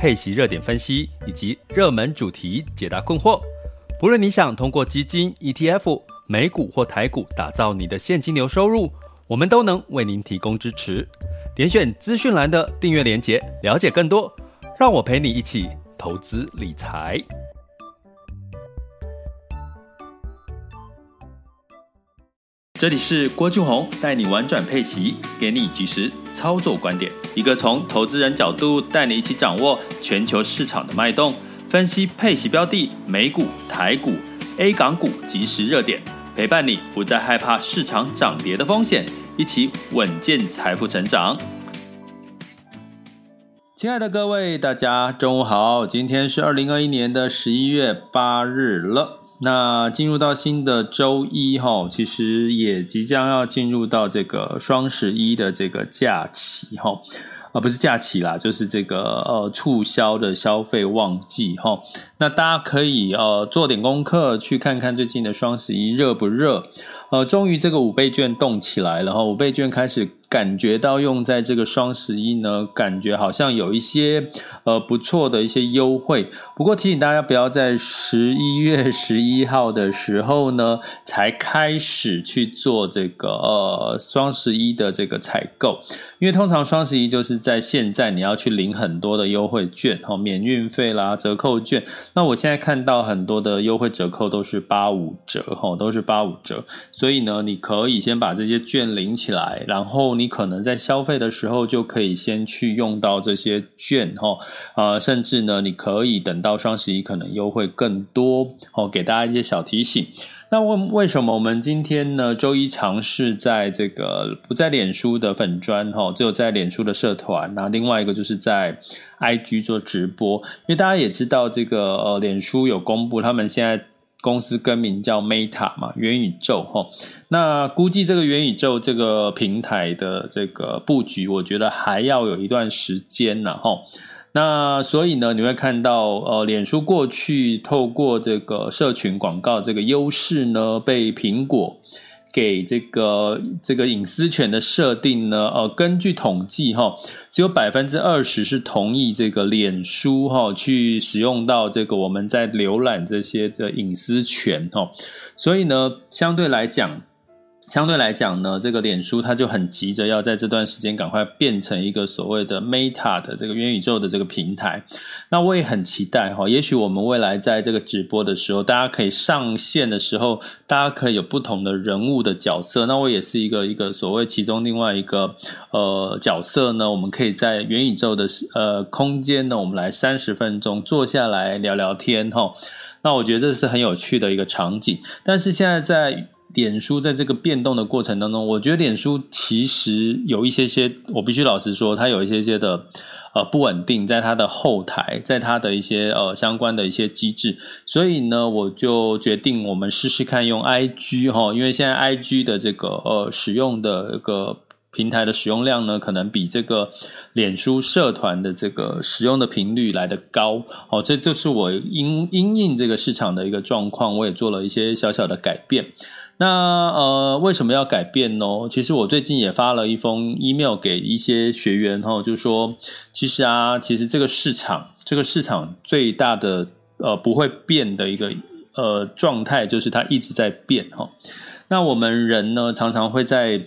配息热点分析以及热门主题解答困惑。不论你想通过基金、ETF。美股或台股，打造你的现金流收入，我们都能为您提供支持。点选资讯栏的订阅连结，了解更多。让我陪你一起投资理财。这里是郭俊宏带你玩转配息，给你即时操作观点，一个从投资人角度带你一起掌握全球市场的脉动，分析配息标的、美股、台股、A 港股即时热点。陪伴你不再害怕市场涨跌的风险，一起稳健财富成长。亲爱的各位，大家中午好，今天是二零二一年的十一月八日了。那进入到新的周一哈，其实也即将要进入到这个双十一的这个假期哈。啊不是假期啦，就是这个呃促销的消费旺季哈。那大家可以呃做点功课，去看看最近的双十一热不热。呃，终于这个五倍券动起来了哈，五倍券开始。感觉到用在这个双十一呢，感觉好像有一些呃不错的一些优惠。不过提醒大家不要在十一月 十一号的时候呢，才开始去做这个呃双十一的这个采购，因为通常双十一就是在现在你要去领很多的优惠券哈，免运费啦、折扣券。那我现在看到很多的优惠折扣都是八五折哈，都是八五折，所以呢，你可以先把这些券领起来，然后。你可能在消费的时候就可以先去用到这些券哈，呃，甚至呢，你可以等到双十一可能优惠更多哦，给大家一些小提醒。那为为什么我们今天呢周一尝试在这个不在脸书的粉专哈，只有在脸书的社团，那另外一个就是在 IG 做直播，因为大家也知道这个呃脸书有公布他们现在。公司更名叫 Meta 嘛，元宇宙哈。那估计这个元宇宙这个平台的这个布局，我觉得还要有一段时间呢哈。那所以呢，你会看到呃，脸书过去透过这个社群广告这个优势呢，被苹果。给这个这个隐私权的设定呢，呃，根据统计哈，只有百分之二十是同意这个脸书哈去使用到这个我们在浏览这些的隐私权哈，所以呢，相对来讲。相对来讲呢，这个脸书它就很急着要在这段时间赶快变成一个所谓的 Meta 的这个元宇宙的这个平台。那我也很期待哈，也许我们未来在这个直播的时候，大家可以上线的时候，大家可以有不同的人物的角色。那我也是一个一个所谓其中另外一个呃角色呢，我们可以在元宇宙的呃空间呢，我们来三十分钟坐下来聊聊天哈。那我觉得这是很有趣的一个场景。但是现在在脸书在这个变动的过程当中，我觉得脸书其实有一些些，我必须老实说，它有一些些的呃不稳定，在它的后台，在它的一些呃相关的一些机制，所以呢，我就决定我们试试看用 IG 哈，因为现在 IG 的这个呃使用的一个平台的使用量呢，可能比这个脸书社团的这个使用的频率来得高哦，这就是我因因应这个市场的一个状况，我也做了一些小小的改变。那呃，为什么要改变呢？其实我最近也发了一封 email 给一些学员哈，就是说，其实啊，其实这个市场，这个市场最大的呃不会变的一个呃状态，就是它一直在变哈。那我们人呢，常常会在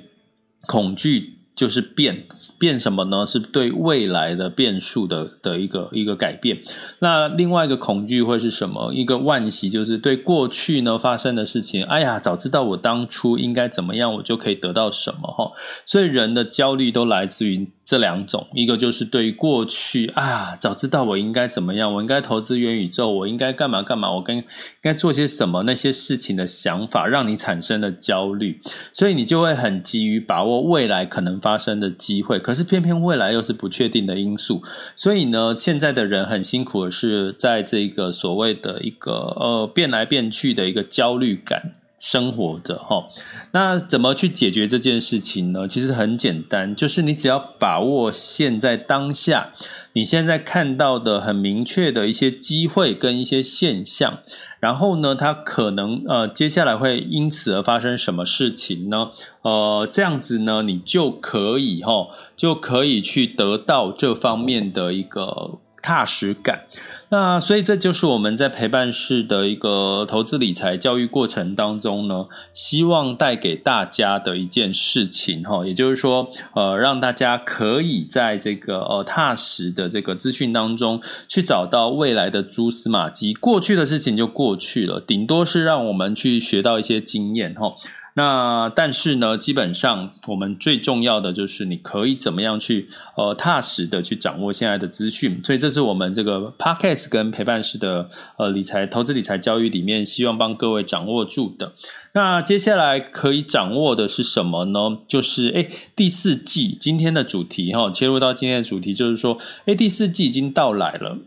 恐惧。就是变变什么呢？是对未来的变数的的一个一个改变。那另外一个恐惧会是什么？一个惋惜，就是对过去呢发生的事情。哎呀，早知道我当初应该怎么样，我就可以得到什么哈。所以人的焦虑都来自于。这两种，一个就是对于过去啊，早知道我应该怎么样，我应该投资元宇宙，我应该干嘛干嘛，我该该做些什么，那些事情的想法，让你产生了焦虑，所以你就会很急于把握未来可能发生的机会，可是偏偏未来又是不确定的因素，所以呢，现在的人很辛苦的是在这个所谓的一个呃变来变去的一个焦虑感。生活着哈，那怎么去解决这件事情呢？其实很简单，就是你只要把握现在当下，你现在看到的很明确的一些机会跟一些现象，然后呢，它可能呃接下来会因此而发生什么事情呢？呃，这样子呢，你就可以哈，就可以去得到这方面的一个。踏实感，那所以这就是我们在陪伴式的一个投资理财教育过程当中呢，希望带给大家的一件事情哈，也就是说，呃，让大家可以在这个呃踏实的这个资讯当中去找到未来的蛛丝马迹，过去的事情就过去了，顶多是让我们去学到一些经验哈。那但是呢，基本上我们最重要的就是你可以怎么样去呃踏实的去掌握现在的资讯，所以这是我们这个 Podcast 跟陪伴式的呃理财投资理财教育里面希望帮各位掌握住的。那接下来可以掌握的是什么呢？就是诶第四季今天的主题哈，切入到今天的主题就是说，诶第四季已经到来了。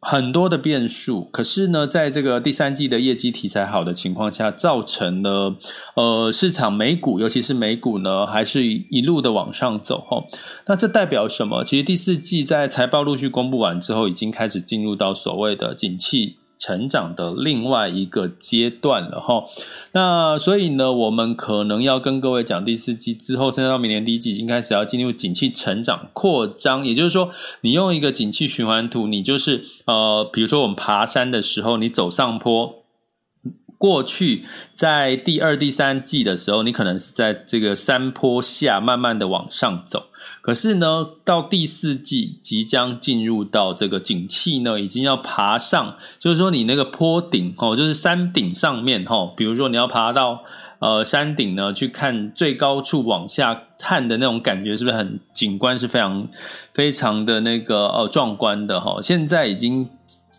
很多的变数，可是呢，在这个第三季的业绩题材好的情况下，造成了呃市场美股，尤其是美股呢，还是一路的往上走哈。那这代表什么？其实第四季在财报陆续公布完之后，已经开始进入到所谓的景气。成长的另外一个阶段了哈，那所以呢，我们可能要跟各位讲，第四季之后，甚至到明年第一季已经开始要进入景气成长扩张，也就是说，你用一个景气循环图，你就是呃，比如说我们爬山的时候，你走上坡，过去在第二、第三季的时候，你可能是在这个山坡下慢慢的往上走。可是呢，到第四季即将进入到这个景气呢，已经要爬上，就是说你那个坡顶哦，就是山顶上面哈，比如说你要爬到呃山顶呢，去看最高处往下看的那种感觉，是不是很景观是非常非常的那个呃壮观的哈？现在已经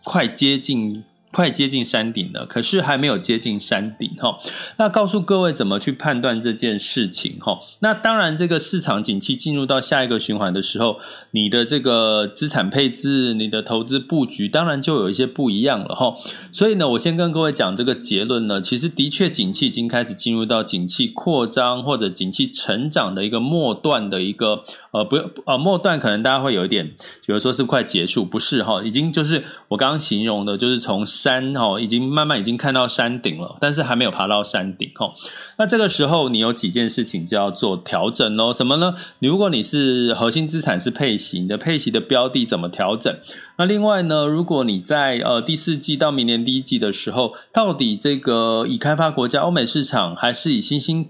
快接近。快接近山顶了，可是还没有接近山顶哈。那告诉各位怎么去判断这件事情哈。那当然，这个市场景气进入到下一个循环的时候，你的这个资产配置、你的投资布局，当然就有一些不一样了哈。所以呢，我先跟各位讲这个结论呢，其实的确景气已经开始进入到景气扩张或者景气成长的一个末段的一个呃不呃末段，可能大家会有一点比如说是快结束，不是哈，已经就是我刚刚形容的，就是从。山哦，已经慢慢已经看到山顶了，但是还没有爬到山顶哦。那这个时候你有几件事情就要做调整哦。什么呢？你如果你是核心资产是配息，你的配息的标的怎么调整？那另外呢，如果你在呃第四季到明年第一季的时候，到底这个已开发国家欧美市场还是以新兴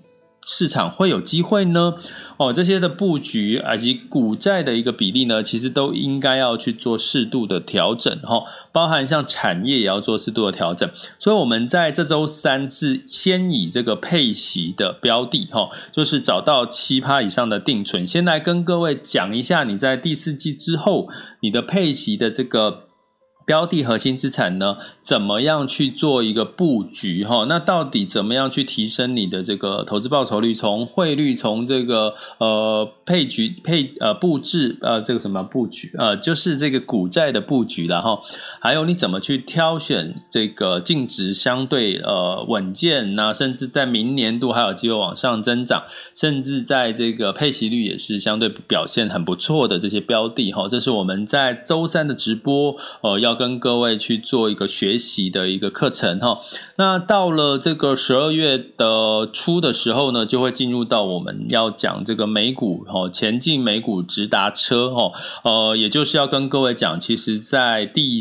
市场会有机会呢？哦，这些的布局以及股债的一个比例呢，其实都应该要去做适度的调整哈，包含像产业也要做适度的调整。所以，我们在这周三是先以这个配息的标的哈，就是找到七趴以上的定存，先来跟各位讲一下，你在第四季之后，你的配息的这个。标的核心资产呢，怎么样去做一个布局哈？那到底怎么样去提升你的这个投资报酬率？从汇率，从这个呃配局配呃布置呃这个什么布局呃，就是这个股债的布局了哈。还有你怎么去挑选这个净值相对呃稳健，那甚至在明年度还有机会往上增长，甚至在这个配息率也是相对表现很不错的这些标的哈。这是我们在周三的直播呃要。跟各位去做一个学习的一个课程哈，那到了这个十二月的初的时候呢，就会进入到我们要讲这个美股哈，前进美股直达车哈，呃，也就是要跟各位讲，其实，在第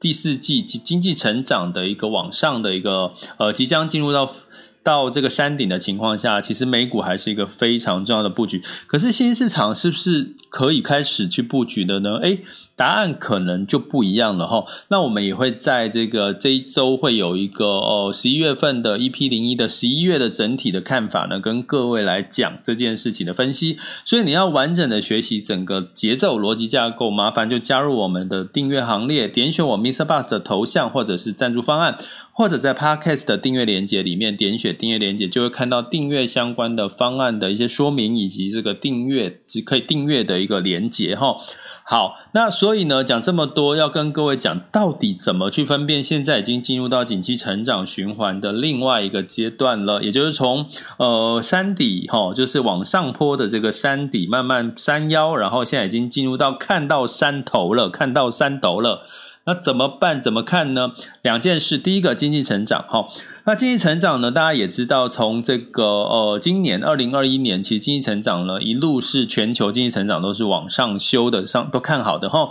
第四季经济成长的一个往上的一个呃，即将进入到。到这个山顶的情况下，其实美股还是一个非常重要的布局。可是新市场是不是可以开始去布局的呢？诶，答案可能就不一样了哈。那我们也会在这个这一周会有一个哦，十一月份的 EP 零一的十一月的整体的看法呢，跟各位来讲这件事情的分析。所以你要完整的学习整个节奏逻辑架构，麻烦就加入我们的订阅行列，点选我 Mr. Bus 的头像或者是赞助方案。或者在 Podcast 的订阅连接里面点选订阅连接，就会看到订阅相关的方案的一些说明，以及这个订阅只可以订阅的一个连接哈。好，那所以呢，讲这么多，要跟各位讲到底怎么去分辨，现在已经进入到景气成长循环的另外一个阶段了，也就是从呃山底哈，就是往上坡的这个山底慢慢山腰，然后现在已经进入到看到山头了，看到山头了。那怎么办？怎么看呢？两件事，第一个经济成长，哈，那经济成长呢？大家也知道，从这个呃，今年二零二一年，其实经济成长呢，一路是全球经济成长都是往上修的，上都看好的，哈。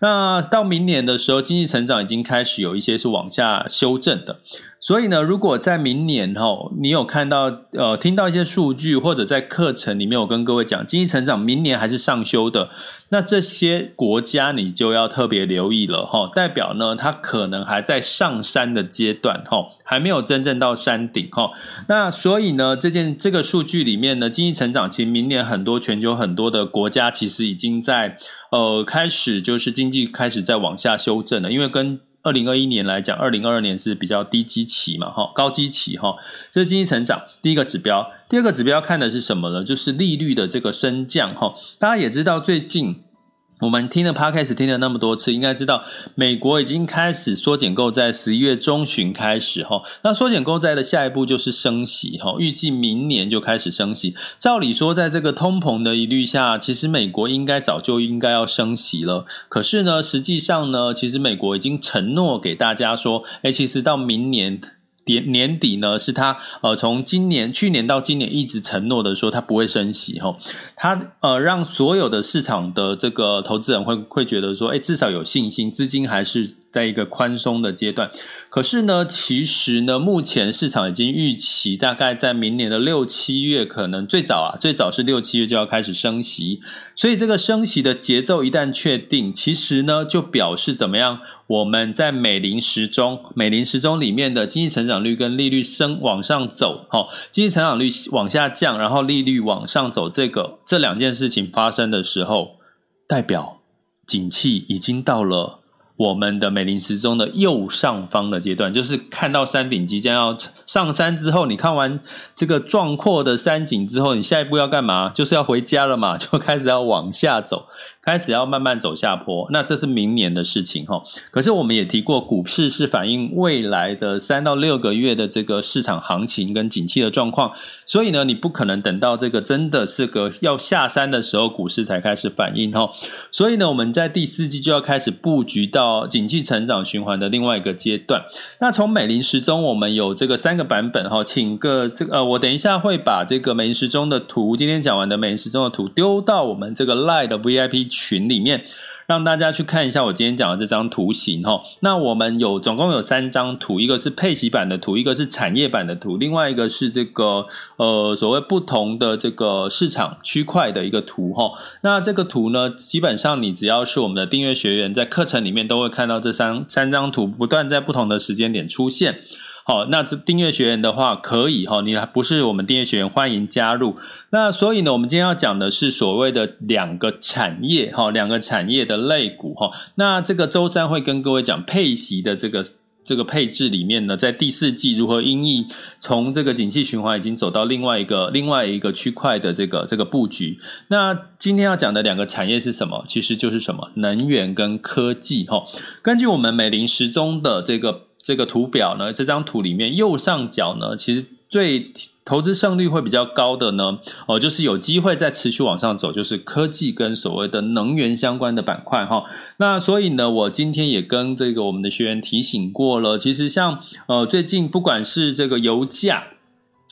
那到明年的时候，经济成长已经开始有一些是往下修正的。所以呢，如果在明年哈，你有看到呃，听到一些数据，或者在课程里面我跟各位讲，经济成长明年还是上修的，那这些国家你就要特别留意了哈，代表呢，它可能还在上山的阶段哈，还没有真正到山顶哈。那所以呢，这件这个数据里面呢，经济成长其实明年很多全球很多的国家其实已经在呃开始就是经济开始在往下修正了，因为跟二零二一年来讲，二零二二年是比较低基期嘛，哈，高基期哈，这是经济成长第一个指标。第二个指标看的是什么呢？就是利率的这个升降哈。大家也知道，最近。我们听了 Podcast 听了那么多次，应该知道美国已经开始缩减购债，十一月中旬开始哈。那缩减购债的下一步就是升息哈，预计明年就开始升息。照理说，在这个通膨的疑虑下，其实美国应该早就应该要升息了。可是呢，实际上呢，其实美国已经承诺给大家说，诶，其实到明年。年年底呢，是他呃从今年去年到今年一直承诺的说他不会升息哈，他呃让所有的市场的这个投资人会会觉得说，哎，至少有信心，资金还是。在一个宽松的阶段，可是呢，其实呢，目前市场已经预期，大概在明年的六七月，可能最早啊，最早是六七月就要开始升息。所以这个升息的节奏一旦确定，其实呢，就表示怎么样？我们在美林时钟，美林时钟里面的经济成长率跟利率升往上走，哈，经济成长率往下降，然后利率往上走，这个这两件事情发生的时候，代表景气已经到了。我们的美林时钟的右上方的阶段，就是看到山顶即将要上山之后，你看完这个壮阔的山景之后，你下一步要干嘛？就是要回家了嘛，就开始要往下走。开始要慢慢走下坡，那这是明年的事情哈。可是我们也提过，股市是反映未来的三到六个月的这个市场行情跟景气的状况，所以呢，你不可能等到这个真的是个要下山的时候，股市才开始反应哈。所以呢，我们在第四季就要开始布局到景气成长循环的另外一个阶段。那从美林时钟，我们有这个三个版本哈，请个这个呃，我等一下会把这个美林时钟的图，今天讲完的美林时钟的图丢到我们这个 Line 的 VIP。群里面让大家去看一下我今天讲的这张图形哈。那我们有总共有三张图，一个是配息版的图，一个是产业版的图，另外一个是这个呃所谓不同的这个市场区块的一个图哈。那这个图呢，基本上你只要是我们的订阅学员，在课程里面都会看到这三三张图不断在不同的时间点出现。好，那这订阅学员的话可以哈，你还不是我们订阅学员，欢迎加入。那所以呢，我们今天要讲的是所谓的两个产业哈，两个产业的类股哈。那这个周三会跟各位讲配息的这个这个配置里面呢，在第四季如何因应从这个景气循环已经走到另外一个另外一个区块的这个这个布局。那今天要讲的两个产业是什么？其实就是什么能源跟科技哈。根据我们美林时钟的这个。这个图表呢，这张图里面右上角呢，其实最投资胜率会比较高的呢，哦，就是有机会再持续往上走，就是科技跟所谓的能源相关的板块哈。那所以呢，我今天也跟这个我们的学员提醒过了，其实像呃最近不管是这个油价。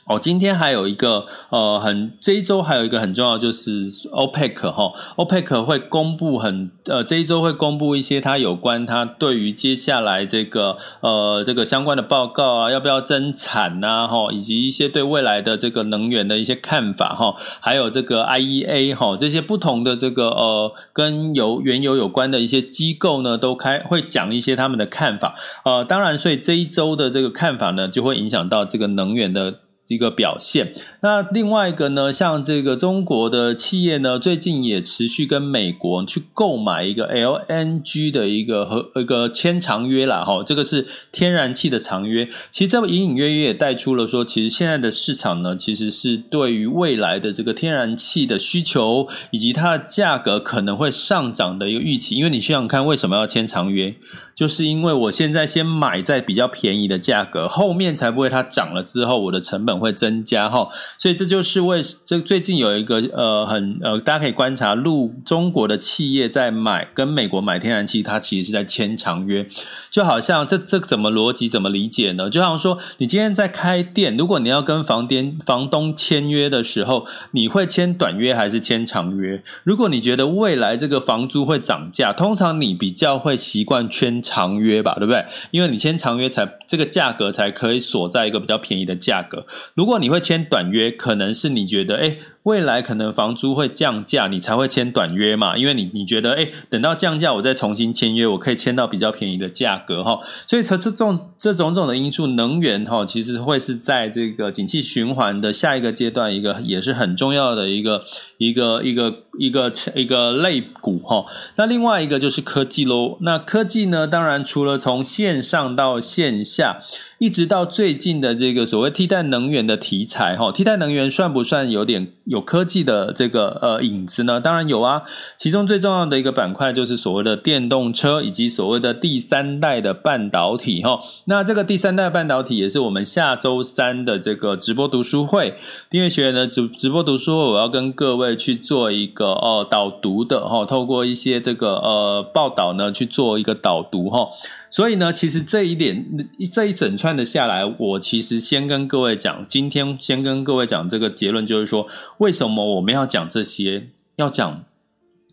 哦，今天还有一个呃，很这一周还有一个很重要，就是 OPEC 哈，OPEC 会公布很呃，这一周会公布一些它有关它对于接下来这个呃这个相关的报告啊，要不要增产呐哈，以及一些对未来的这个能源的一些看法哈，还有这个 IEA 哈，这些不同的这个呃跟油原油有关的一些机构呢，都开会讲一些他们的看法，呃，当然，所以这一周的这个看法呢，就会影响到这个能源的。一个表现。那另外一个呢，像这个中国的企业呢，最近也持续跟美国去购买一个 LNG 的一个和一个签长约啦，哈，这个是天然气的长约。其实这隐隐约约也带出了说，其实现在的市场呢，其实是对于未来的这个天然气的需求以及它的价格可能会上涨的一个预期。因为你想想看，为什么要签长约？就是因为我现在先买在比较便宜的价格，后面才不会它涨了之后我的成本会增加哈，所以这就是为这最近有一个呃很呃大家可以观察，陆中国的企业在买跟美国买天然气，它其实是在签长约，就好像这这怎么逻辑怎么理解呢？就好像说你今天在开店，如果你要跟房店房东签约的时候，你会签短约还是签长约？如果你觉得未来这个房租会涨价，通常你比较会习惯签长约吧，对不对？因为你签长约才这个价格才可以锁在一个比较便宜的价格。如果你会签短约，可能是你觉得，诶未来可能房租会降价，你才会签短约嘛？因为你你觉得，哎，等到降价，我再重新签约，我可以签到比较便宜的价格哈。所以这这种这种种的因素，能源哈，其实会是在这个景气循环的下一个阶段，一个也是很重要的一个一个一个一个一个类股哈。那另外一个就是科技喽。那科技呢，当然除了从线上到线下，一直到最近的这个所谓替代能源的题材哈，替代能源算不算有点？有科技的这个呃影子呢，当然有啊。其中最重要的一个板块就是所谓的电动车以及所谓的第三代的半导体哈。那这个第三代半导体也是我们下周三的这个直播读书会订阅学员的直直播读书会，我要跟各位去做一个呃导读的哈，透过一些这个呃报道呢去做一个导读哈。所以呢，其实这一点这一整串的下来，我其实先跟各位讲，今天先跟各位讲这个结论，就是说，为什么我们要讲这些？要讲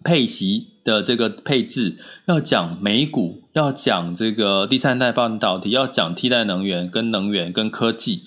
配息的这个配置，要讲美股，要讲这个第三代半导体，要讲替代能源跟能源跟科技。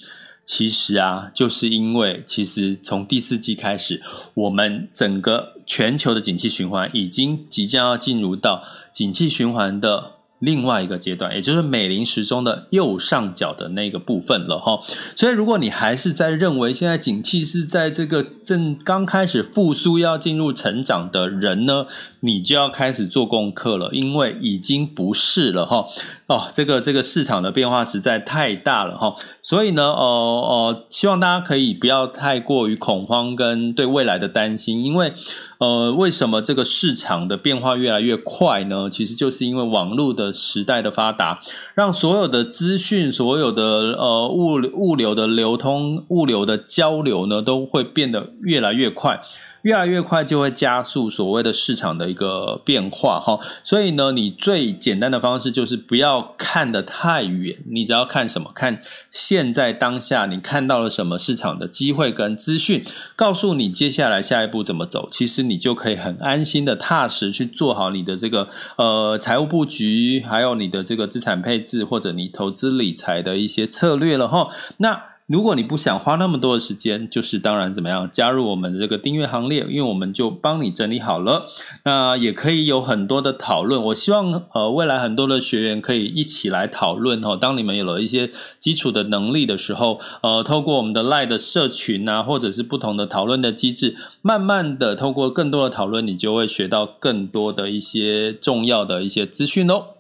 其实啊，就是因为其实从第四季开始，我们整个全球的景气循环已经即将要进入到景气循环的。另外一个阶段，也就是美林时钟的右上角的那个部分了哈。所以，如果你还是在认为现在景气是在这个正刚开始复苏、要进入成长的人呢，你就要开始做功课了，因为已经不是了哈。哦，这个这个市场的变化实在太大了哈。所以呢，呃呃，希望大家可以不要太过于恐慌跟对未来的担心，因为。呃，为什么这个市场的变化越来越快呢？其实就是因为网络的时代的发达，让所有的资讯、所有的呃物物流的流通、物流的交流呢，都会变得越来越快。越来越快，就会加速所谓的市场的一个变化哈。所以呢，你最简单的方式就是不要看得太远，你只要看什么？看现在当下你看到了什么市场的机会跟资讯，告诉你接下来下一步怎么走。其实你就可以很安心的踏实去做好你的这个呃财务布局，还有你的这个资产配置或者你投资理财的一些策略了哈。那。如果你不想花那么多的时间，就是当然怎么样加入我们的这个订阅行列，因为我们就帮你整理好了。那也可以有很多的讨论。我希望呃未来很多的学员可以一起来讨论哦。当你们有了一些基础的能力的时候，呃，透过我们的 LINE 的社群啊，或者是不同的讨论的机制，慢慢的透过更多的讨论，你就会学到更多的一些重要的一些资讯哦。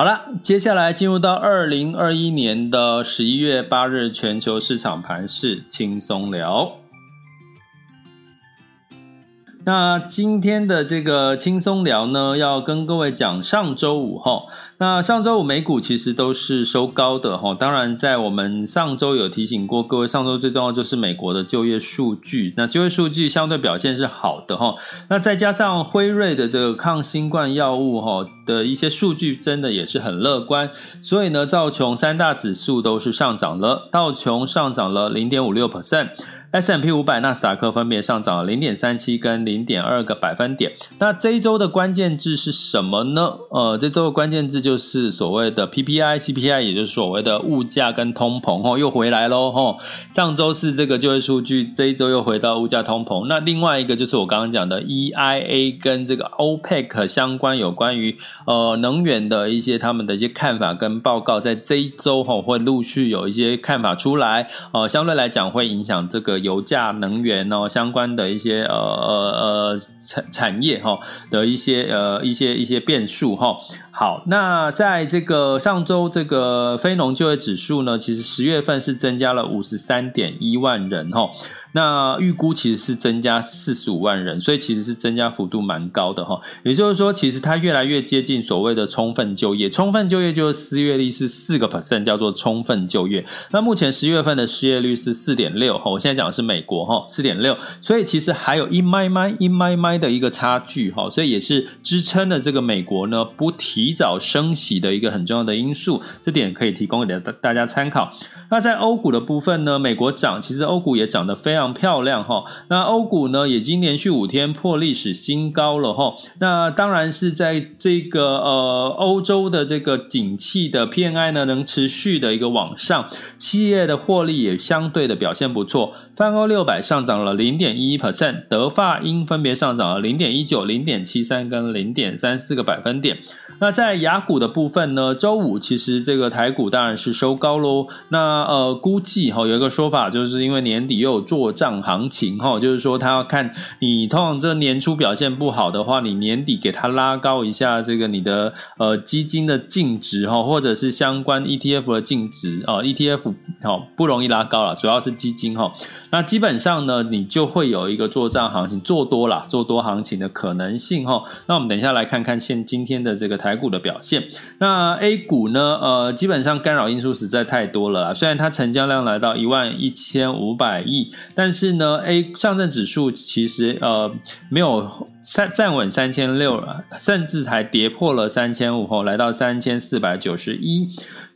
好了，接下来进入到二零二一年的十一月八日全球市场盘势轻松聊。那今天的这个轻松聊呢，要跟各位讲上周五哈。那上周五美股其实都是收高的哈，当然在我们上周有提醒过各位，上周最重要就是美国的就业数据，那就业数据相对表现是好的哈，那再加上辉瑞的这个抗新冠药物哈的一些数据真的也是很乐观，所以呢，道琼三大指数都是上涨了，道琼上涨了零点五六 percent。S&P 五百、纳斯达克分别上涨了零点三七跟零点二个百分点。那这一周的关键字是什么呢？呃，这周的关键字就就是所谓的 PPI、CPI，也就是所谓的物价跟通膨，吼，又回来喽，吼。上周是这个就业数据，这一周又回到物价通膨。那另外一个就是我刚刚讲的 EIA 跟这个 OPEC 相关有关于呃能源的一些他们的一些看法跟报告，在这一周吼会陆续有一些看法出来，呃，相对来讲会影响这个。油价、能源哦，相关的一些呃呃呃产产业哈的一些呃一些一些变数哈。好，那在这个上周这个非农就业指数呢，其实十月份是增加了五十三点一万人哈。那预估其实是增加四十五万人，所以其实是增加幅度蛮高的哈。也就是说，其实它越来越接近所谓的充分就业。充分就业就是失业率是四个 percent，叫做充分就业。那目前十月份的失业率是四点六哈，我现在讲的是美国哈，四点六。所以其实还有一麦麦一麦麦的一个差距哈，所以也是支撑了这个美国呢不提早升息的一个很重要的因素。这点可以提供给大大家参考。那在欧股的部分呢，美国涨，其实欧股也涨得非常非常漂亮哈。那欧股呢，已经连续五天破历史新高了哈。那当然是在这个呃欧洲的这个景气的 PMI 呢，能持续的一个往上，企业的获利也相对的表现不错。泛欧六百上涨了零点一一 percent，德法英分别上涨了零点一九、零点七三跟零点三四个百分点。那在雅股的部分呢，周五其实这个台股当然是收高喽。那呃，估计哈有一个说法，就是因为年底又有做账行情哈，就是说他要看你通常这年初表现不好的话，你年底给他拉高一下这个你的呃基金的净值哈，或者是相关 ETF 的净值啊，ETF 好不容易拉高了，主要是基金哈。那基本上呢，你就会有一个做账行情做多了，做多行情的可能性哈。那我们等一下来看看现今天的这个台股的表现。那 A 股呢，呃，基本上干扰因素实在太多了啦，虽然它成交量来到一万一千五百亿，但是呢，A 上证指数其实呃没有站站稳三千六了，甚至还跌破了三千五后，来到三千四百九十一。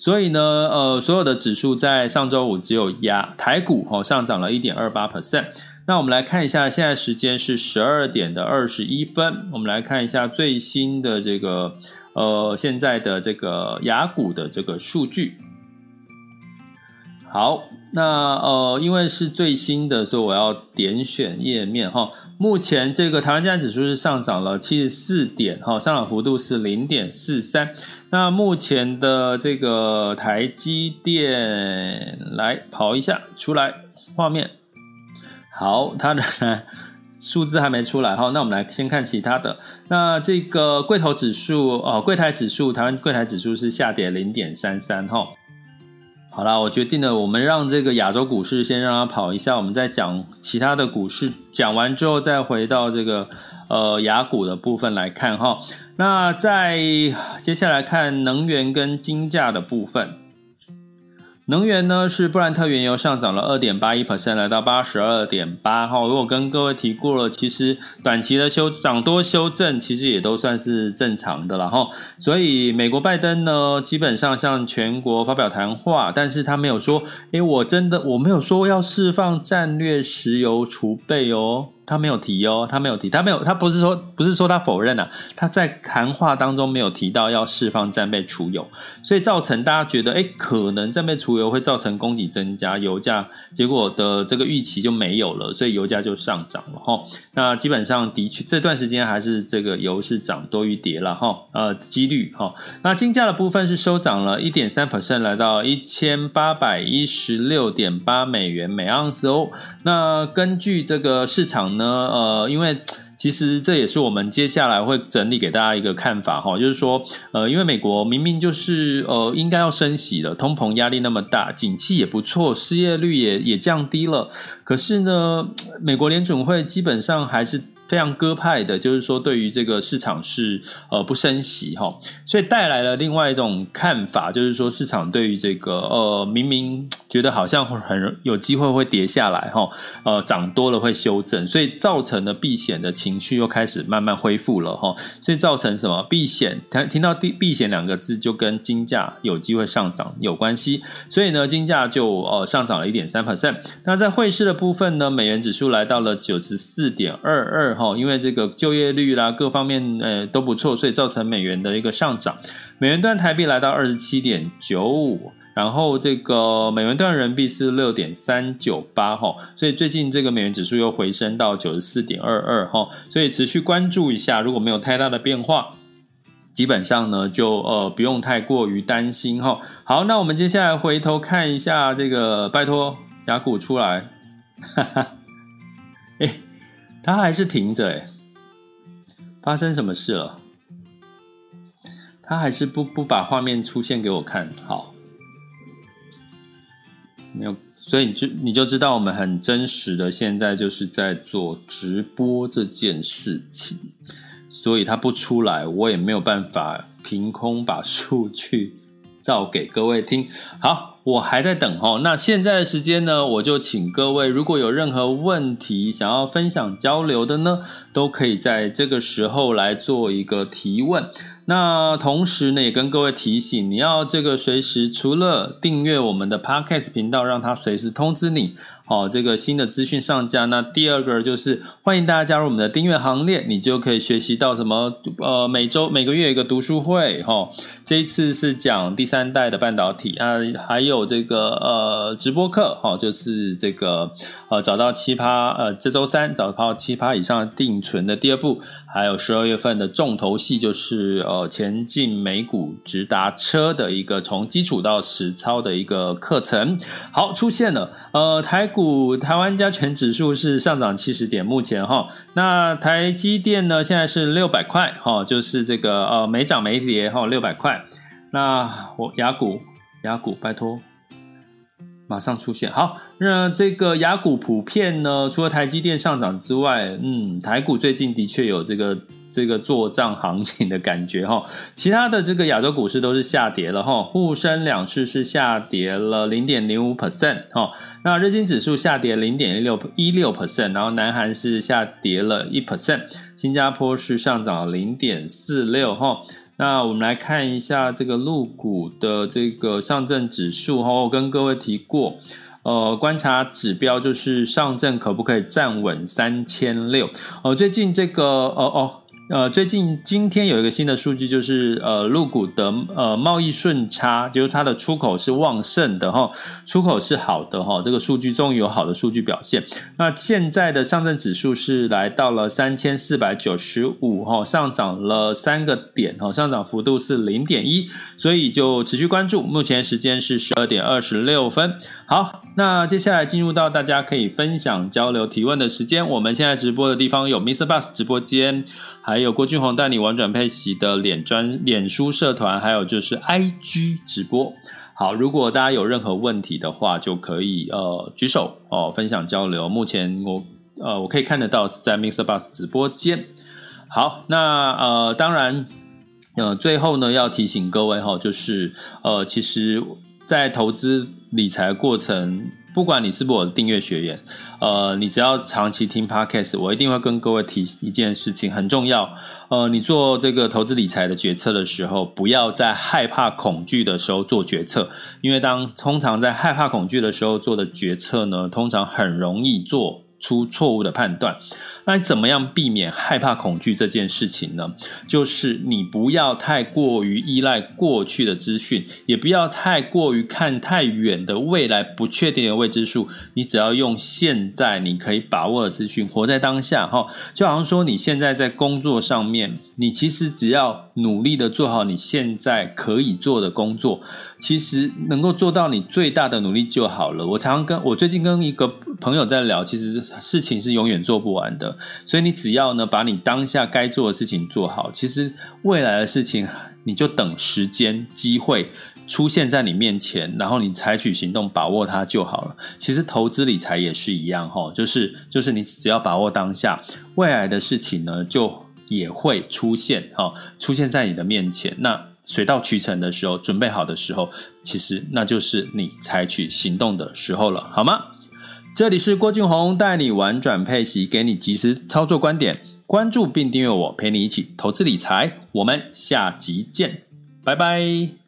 所以呢，呃，所有的指数在上周五只有压台股哦上涨了一点二八 percent。那我们来看一下，现在时间是十二点的二十一分，我们来看一下最新的这个呃现在的这个雅股的这个数据。好，那呃，因为是最新的，所以我要点选页面哈。目前这个台湾加权指数是上涨了七十四点哈，上涨幅度是零点四三。那目前的这个台积电来跑一下出来画面，好，它的数字还没出来哈。那我们来先看其他的。那这个柜头指数哦，柜台指数，台湾柜台指数是下跌零点三三哈。好啦，我决定了，我们让这个亚洲股市先让它跑一下，我们再讲其他的股市，讲完之后再回到这个呃雅股的部分来看哈。那在接下来看能源跟金价的部分。能源呢是布兰特原油上涨了二点八一 percent，来到八十二点八哈。如果跟各位提过了，其实短期的修涨多修正，其实也都算是正常的了哈。所以美国拜登呢，基本上向全国发表谈话，但是他没有说，诶，我真的我没有说要释放战略石油储备哦。他没有提哦，他没有提，他没有，他不是说不是说他否认啊，他在谈话当中没有提到要释放战备储油，所以造成大家觉得，诶，可能战备储油会造成供给增加，油价结果的这个预期就没有了，所以油价就上涨了哈。那基本上的确这段时间还是这个油是涨多于跌了哈，呃，几率哈。那金价的部分是收涨了一点三 percent，来到一千八百一十六点八美元每盎司哦。那根据这个市场。呢，呃，因为其实这也是我们接下来会整理给大家一个看法哈，就是说，呃，因为美国明明就是呃应该要升息的，通膨压力那么大，景气也不错，失业率也也降低了，可是呢，美国联准会基本上还是非常鸽派的，就是说对于这个市场是呃不升息哈，所以带来了另外一种看法，就是说市场对于这个呃明明觉得好像很有机会会跌下来哈，呃涨多了会修正，所以造成了避险的情绪又开始慢慢恢复了哈，所以造成什么避险？听听到避避险两个字就跟金价有机会上涨有关系，所以呢金价就呃上涨了一点三 percent。那在汇市的部分呢，美元指数来到了九十四点二二。哈，因为这个就业率啦，各方面呃都不错，所以造成美元的一个上涨。美元段台币来到二十七点九五，然后这个美元兑人民币是六点三九八哈，所以最近这个美元指数又回升到九十四点二二哈，所以持续关注一下，如果没有太大的变化，基本上呢就呃不用太过于担心哈。好，那我们接下来回头看一下这个，拜托雅股出来，哈哈，哎。它还是停着诶，发生什么事了？它还是不不把画面出现给我看，好，没有，所以你就你就知道我们很真实的现在就是在做直播这件事情，所以它不出来，我也没有办法凭空把数据照给各位听，好。我还在等哦，那现在的时间呢，我就请各位，如果有任何问题想要分享交流的呢，都可以在这个时候来做一个提问。那同时呢，也跟各位提醒，你要这个随时除了订阅我们的 Podcast 频道，让它随时通知你。好，这个新的资讯上架。那第二个就是欢迎大家加入我们的订阅行列，你就可以学习到什么？呃，每周每个月一个读书会，哈，这一次是讲第三代的半导体啊，还有这个呃直播课，哈，就是这个呃找到七趴，呃这周三找到七趴以上定存的第二步。还有十二月份的重头戏就是呃前进美股直达车的一个从基础到实操的一个课程。好，出现了，呃台股台湾加权指数是上涨七十点，目前哈，那台积电呢现在是六百块哈，就是这个呃没涨没跌哈六百块。那我雅股雅股拜托。马上出现好，那这个雅股普遍呢，除了台积电上涨之外，嗯，台股最近的确有这个这个做账行情的感觉哈。其他的这个亚洲股市都是下跌了哈，沪深两市是下跌了零点零五 percent 哈，那日经指数下跌零点一六一六 percent，然后南韩是下跌了一 percent，新加坡是上涨零点四六哈。那我们来看一下这个陆股的这个上证指数哈，我跟各位提过，呃，观察指标就是上证可不可以站稳三千六？哦，最近这个，哦哦。呃，最近今天有一个新的数据，就是呃，陆股的呃贸易顺差，就是它的出口是旺盛的哈，出口是好的哈，这个数据终于有好的数据表现。那现在的上证指数是来到了三千四百九十五哈，上涨了三个点哈，上涨幅度是零点一，所以就持续关注。目前时间是十二点二十六分。好，那接下来进入到大家可以分享、交流、提问的时间。我们现在直播的地方有 Mr. Bus 直播间。还有郭俊宏带你玩转配息的脸专脸书社团，还有就是 IG 直播。好，如果大家有任何问题的话，就可以呃举手哦，分享交流。目前我呃我可以看得到是在 Mr. Bus 直播间。好，那呃当然呃最后呢要提醒各位哈，就是呃其实在投资理财过程。不管你是不是我的订阅学员，呃，你只要长期听 Podcast，我一定会跟各位提一件事情，很重要。呃，你做这个投资理财的决策的时候，不要在害怕恐惧的时候做决策，因为当通常在害怕恐惧的时候做的决策呢，通常很容易做出错误的判断。那怎么样避免害怕恐惧这件事情呢？就是你不要太过于依赖过去的资讯，也不要太过于看太远的未来不确定的未知数。你只要用现在你可以把握的资讯，活在当下哈。就好像说你现在在工作上面，你其实只要努力的做好你现在可以做的工作，其实能够做到你最大的努力就好了。我常常跟我最近跟一个朋友在聊，其实事情是永远做不完的。所以你只要呢，把你当下该做的事情做好，其实未来的事情你就等时间机会出现在你面前，然后你采取行动，把握它就好了。其实投资理财也是一样哈，就是就是你只要把握当下，未来的事情呢就也会出现哈，出现在你的面前。那水到渠成的时候，准备好的时候，其实那就是你采取行动的时候了，好吗？这里是郭俊宏带你玩转配息，给你及时操作观点，关注并订阅我，陪你一起投资理财。我们下集见，拜拜。